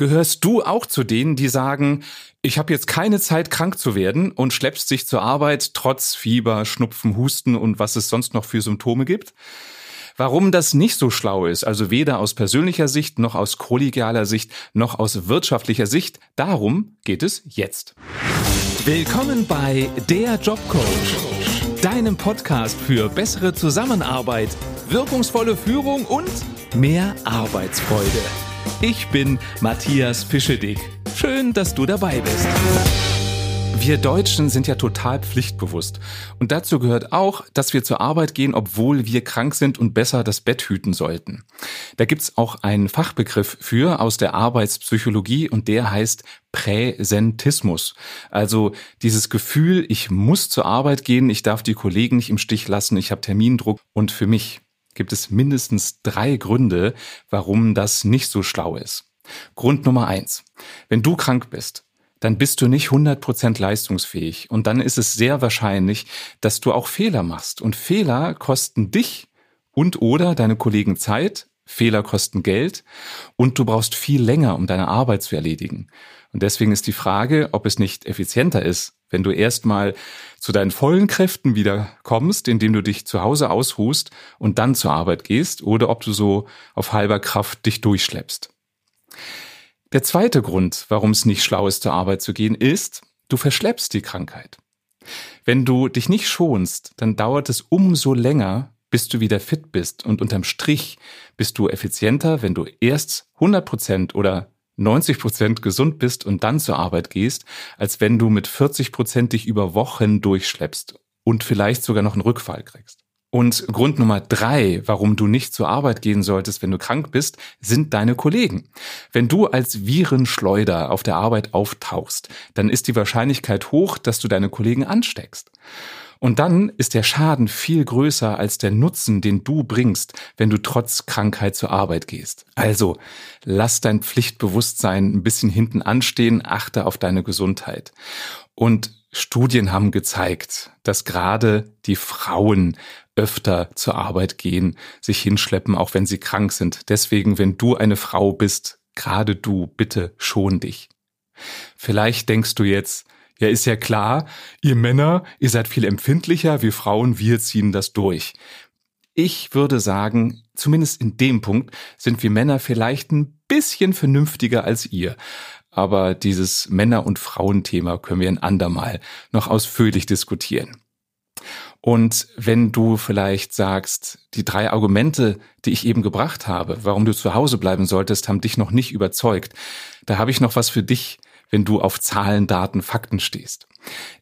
Gehörst du auch zu denen, die sagen, ich habe jetzt keine Zeit, krank zu werden und schleppst dich zur Arbeit trotz Fieber, Schnupfen, Husten und was es sonst noch für Symptome gibt? Warum das nicht so schlau ist, also weder aus persönlicher Sicht noch aus kollegialer Sicht noch aus wirtschaftlicher Sicht, darum geht es jetzt. Willkommen bei Der Jobcoach, deinem Podcast für bessere Zusammenarbeit, wirkungsvolle Führung und mehr Arbeitsfreude. Ich bin Matthias Fischedick. Schön, dass du dabei bist. Wir Deutschen sind ja total pflichtbewusst. Und dazu gehört auch, dass wir zur Arbeit gehen, obwohl wir krank sind und besser das Bett hüten sollten. Da gibt's auch einen Fachbegriff für aus der Arbeitspsychologie und der heißt Präsentismus. Also dieses Gefühl, ich muss zur Arbeit gehen, ich darf die Kollegen nicht im Stich lassen, ich habe Termindruck und für mich gibt es mindestens drei Gründe, warum das nicht so schlau ist. Grund Nummer eins. Wenn du krank bist, dann bist du nicht 100% leistungsfähig und dann ist es sehr wahrscheinlich, dass du auch Fehler machst und Fehler kosten dich und oder deine Kollegen Zeit, Fehler kosten Geld und du brauchst viel länger, um deine Arbeit zu erledigen. Und deswegen ist die Frage, ob es nicht effizienter ist, wenn du erstmal zu deinen vollen Kräften wieder kommst, indem du dich zu Hause ausruhst und dann zur Arbeit gehst, oder ob du so auf halber Kraft dich durchschleppst. Der zweite Grund, warum es nicht schlau ist, zur Arbeit zu gehen, ist, du verschleppst die Krankheit. Wenn du dich nicht schonst, dann dauert es umso länger, bis du wieder fit bist. Und unterm Strich bist du effizienter, wenn du erst 100 Prozent oder 90 Prozent gesund bist und dann zur Arbeit gehst, als wenn du mit 40 Prozent dich über Wochen durchschleppst und vielleicht sogar noch einen Rückfall kriegst. Und Grund Nummer drei, warum du nicht zur Arbeit gehen solltest, wenn du krank bist, sind deine Kollegen. Wenn du als Virenschleuder auf der Arbeit auftauchst, dann ist die Wahrscheinlichkeit hoch, dass du deine Kollegen ansteckst. Und dann ist der Schaden viel größer als der Nutzen, den du bringst, wenn du trotz Krankheit zur Arbeit gehst. Also lass dein Pflichtbewusstsein ein bisschen hinten anstehen, achte auf deine Gesundheit. Und Studien haben gezeigt, dass gerade die Frauen öfter zur Arbeit gehen, sich hinschleppen, auch wenn sie krank sind. Deswegen, wenn du eine Frau bist, gerade du, bitte schon dich. Vielleicht denkst du jetzt, ja, ist ja klar, ihr Männer, ihr seid viel empfindlicher, wir Frauen, wir ziehen das durch. Ich würde sagen, zumindest in dem Punkt sind wir Männer vielleicht ein bisschen vernünftiger als ihr. Aber dieses Männer- und Frauenthema können wir ein andermal noch ausführlich diskutieren. Und wenn du vielleicht sagst, die drei Argumente, die ich eben gebracht habe, warum du zu Hause bleiben solltest, haben dich noch nicht überzeugt, da habe ich noch was für dich wenn du auf Zahlen, Daten, Fakten stehst.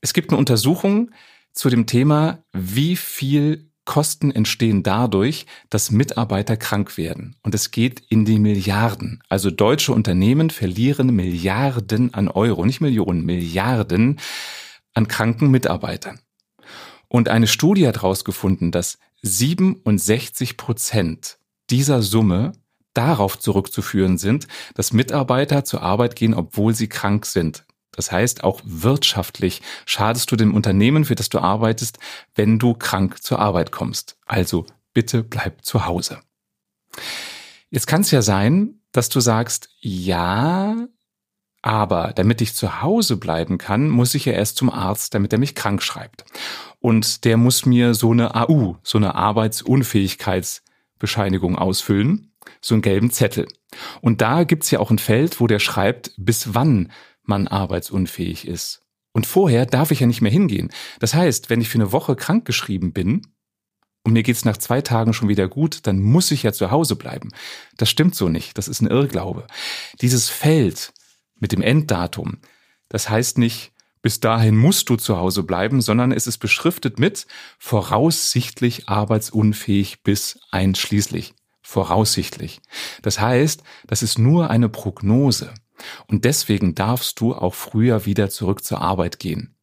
Es gibt eine Untersuchung zu dem Thema, wie viel Kosten entstehen dadurch, dass Mitarbeiter krank werden. Und es geht in die Milliarden. Also deutsche Unternehmen verlieren Milliarden an Euro, nicht Millionen, Milliarden an kranken Mitarbeitern. Und eine Studie hat herausgefunden, dass 67 Prozent dieser Summe darauf zurückzuführen sind, dass Mitarbeiter zur Arbeit gehen, obwohl sie krank sind. Das heißt, auch wirtschaftlich schadest du dem Unternehmen, für das du arbeitest, wenn du krank zur Arbeit kommst. Also bitte bleib zu Hause. Jetzt kann es ja sein, dass du sagst, ja, aber damit ich zu Hause bleiben kann, muss ich ja erst zum Arzt, damit er mich krank schreibt. Und der muss mir so eine AU, so eine Arbeitsunfähigkeitsbescheinigung ausfüllen so einen gelben Zettel. Und da gibt's ja auch ein Feld, wo der schreibt, bis wann man arbeitsunfähig ist. Und vorher darf ich ja nicht mehr hingehen. Das heißt, wenn ich für eine Woche krankgeschrieben bin und mir geht's nach zwei Tagen schon wieder gut, dann muss ich ja zu Hause bleiben. Das stimmt so nicht. Das ist ein Irrglaube. Dieses Feld mit dem Enddatum, das heißt nicht, bis dahin musst du zu Hause bleiben, sondern es ist beschriftet mit voraussichtlich arbeitsunfähig bis einschließlich voraussichtlich. Das heißt, das ist nur eine Prognose. Und deswegen darfst du auch früher wieder zurück zur Arbeit gehen.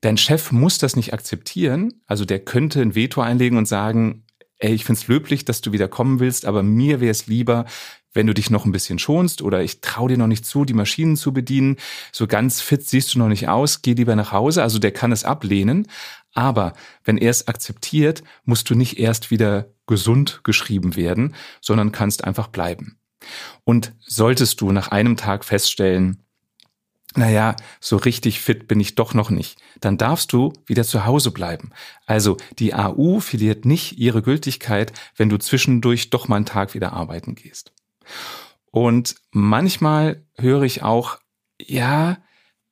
Dein Chef muss das nicht akzeptieren, also der könnte ein Veto einlegen und sagen, ey, ich find's löblich, dass du wieder kommen willst, aber mir wäre es lieber, wenn du dich noch ein bisschen schonst oder ich traue dir noch nicht zu, die Maschinen zu bedienen, so ganz fit siehst du noch nicht aus, geh lieber nach Hause. Also der kann es ablehnen. Aber wenn er es akzeptiert, musst du nicht erst wieder gesund geschrieben werden, sondern kannst einfach bleiben. Und solltest du nach einem Tag feststellen, naja, so richtig fit bin ich doch noch nicht, dann darfst du wieder zu Hause bleiben. Also die AU verliert nicht ihre Gültigkeit, wenn du zwischendurch doch mal einen Tag wieder arbeiten gehst. Und manchmal höre ich auch, ja,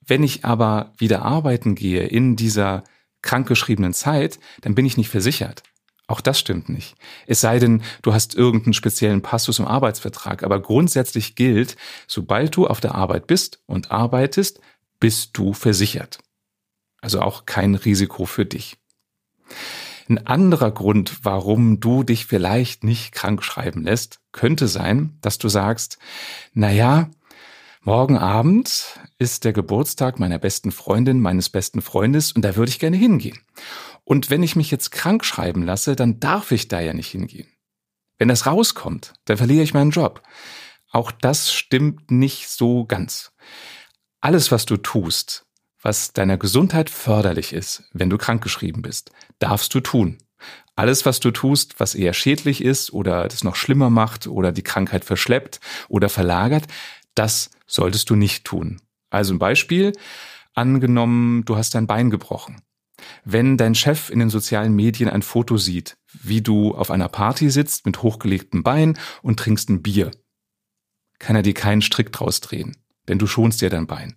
wenn ich aber wieder arbeiten gehe in dieser krankgeschriebenen Zeit, dann bin ich nicht versichert. Auch das stimmt nicht. Es sei denn, du hast irgendeinen speziellen Passus im Arbeitsvertrag. Aber grundsätzlich gilt, sobald du auf der Arbeit bist und arbeitest, bist du versichert. Also auch kein Risiko für dich. Ein anderer Grund, warum du dich vielleicht nicht krank schreiben lässt, könnte sein, dass du sagst, na ja, morgen Abend ist der Geburtstag meiner besten Freundin, meines besten Freundes und da würde ich gerne hingehen. Und wenn ich mich jetzt krank schreiben lasse, dann darf ich da ja nicht hingehen. Wenn das rauskommt, dann verliere ich meinen Job. Auch das stimmt nicht so ganz. Alles, was du tust, was deiner Gesundheit förderlich ist, wenn du krankgeschrieben bist, darfst du tun. Alles, was du tust, was eher schädlich ist oder das noch schlimmer macht oder die Krankheit verschleppt oder verlagert, das solltest du nicht tun. Also ein Beispiel, angenommen, du hast dein Bein gebrochen. Wenn dein Chef in den sozialen Medien ein Foto sieht, wie du auf einer Party sitzt mit hochgelegtem Bein und trinkst ein Bier, kann er dir keinen Strick draus drehen, denn du schonst dir dein Bein.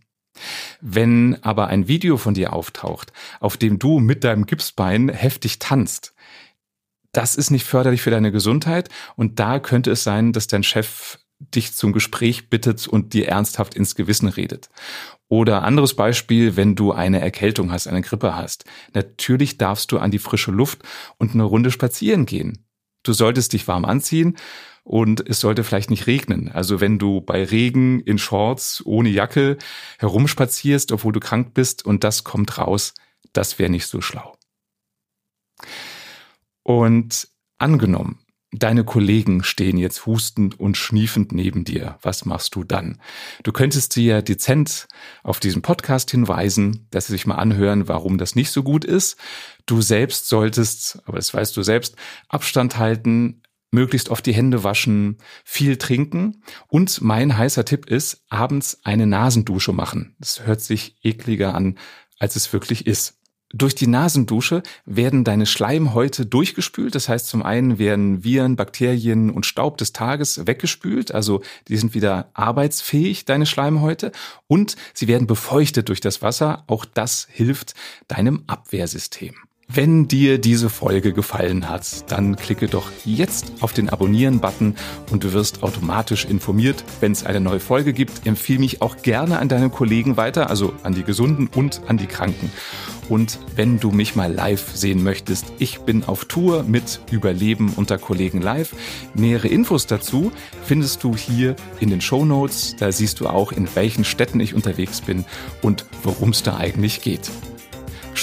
Wenn aber ein Video von dir auftaucht, auf dem du mit deinem Gipsbein heftig tanzt, das ist nicht förderlich für deine Gesundheit und da könnte es sein, dass dein Chef dich zum Gespräch bittet und dir ernsthaft ins Gewissen redet. Oder anderes Beispiel, wenn du eine Erkältung hast, eine Grippe hast. Natürlich darfst du an die frische Luft und eine Runde spazieren gehen. Du solltest dich warm anziehen und es sollte vielleicht nicht regnen. Also wenn du bei Regen in Shorts ohne Jacke herumspazierst, obwohl du krank bist und das kommt raus, das wäre nicht so schlau. Und angenommen, Deine Kollegen stehen jetzt hustend und schniefend neben dir. Was machst du dann? Du könntest sie ja dezent auf diesen Podcast hinweisen, dass sie sich mal anhören, warum das nicht so gut ist. Du selbst solltest, aber das weißt du selbst, Abstand halten, möglichst oft die Hände waschen, viel trinken und mein heißer Tipp ist, abends eine Nasendusche machen. Das hört sich ekliger an, als es wirklich ist. Durch die Nasendusche werden deine Schleimhäute durchgespült. Das heißt, zum einen werden Viren, Bakterien und Staub des Tages weggespült. Also die sind wieder arbeitsfähig, deine Schleimhäute. Und sie werden befeuchtet durch das Wasser. Auch das hilft deinem Abwehrsystem. Wenn dir diese Folge gefallen hat, dann klicke doch jetzt auf den Abonnieren-Button und du wirst automatisch informiert, wenn es eine neue Folge gibt. Empfehle mich auch gerne an deine Kollegen weiter, also an die Gesunden und an die Kranken. Und wenn du mich mal live sehen möchtest, ich bin auf Tour mit Überleben unter Kollegen live. Nähere Infos dazu findest du hier in den Show Notes. Da siehst du auch, in welchen Städten ich unterwegs bin und worum es da eigentlich geht.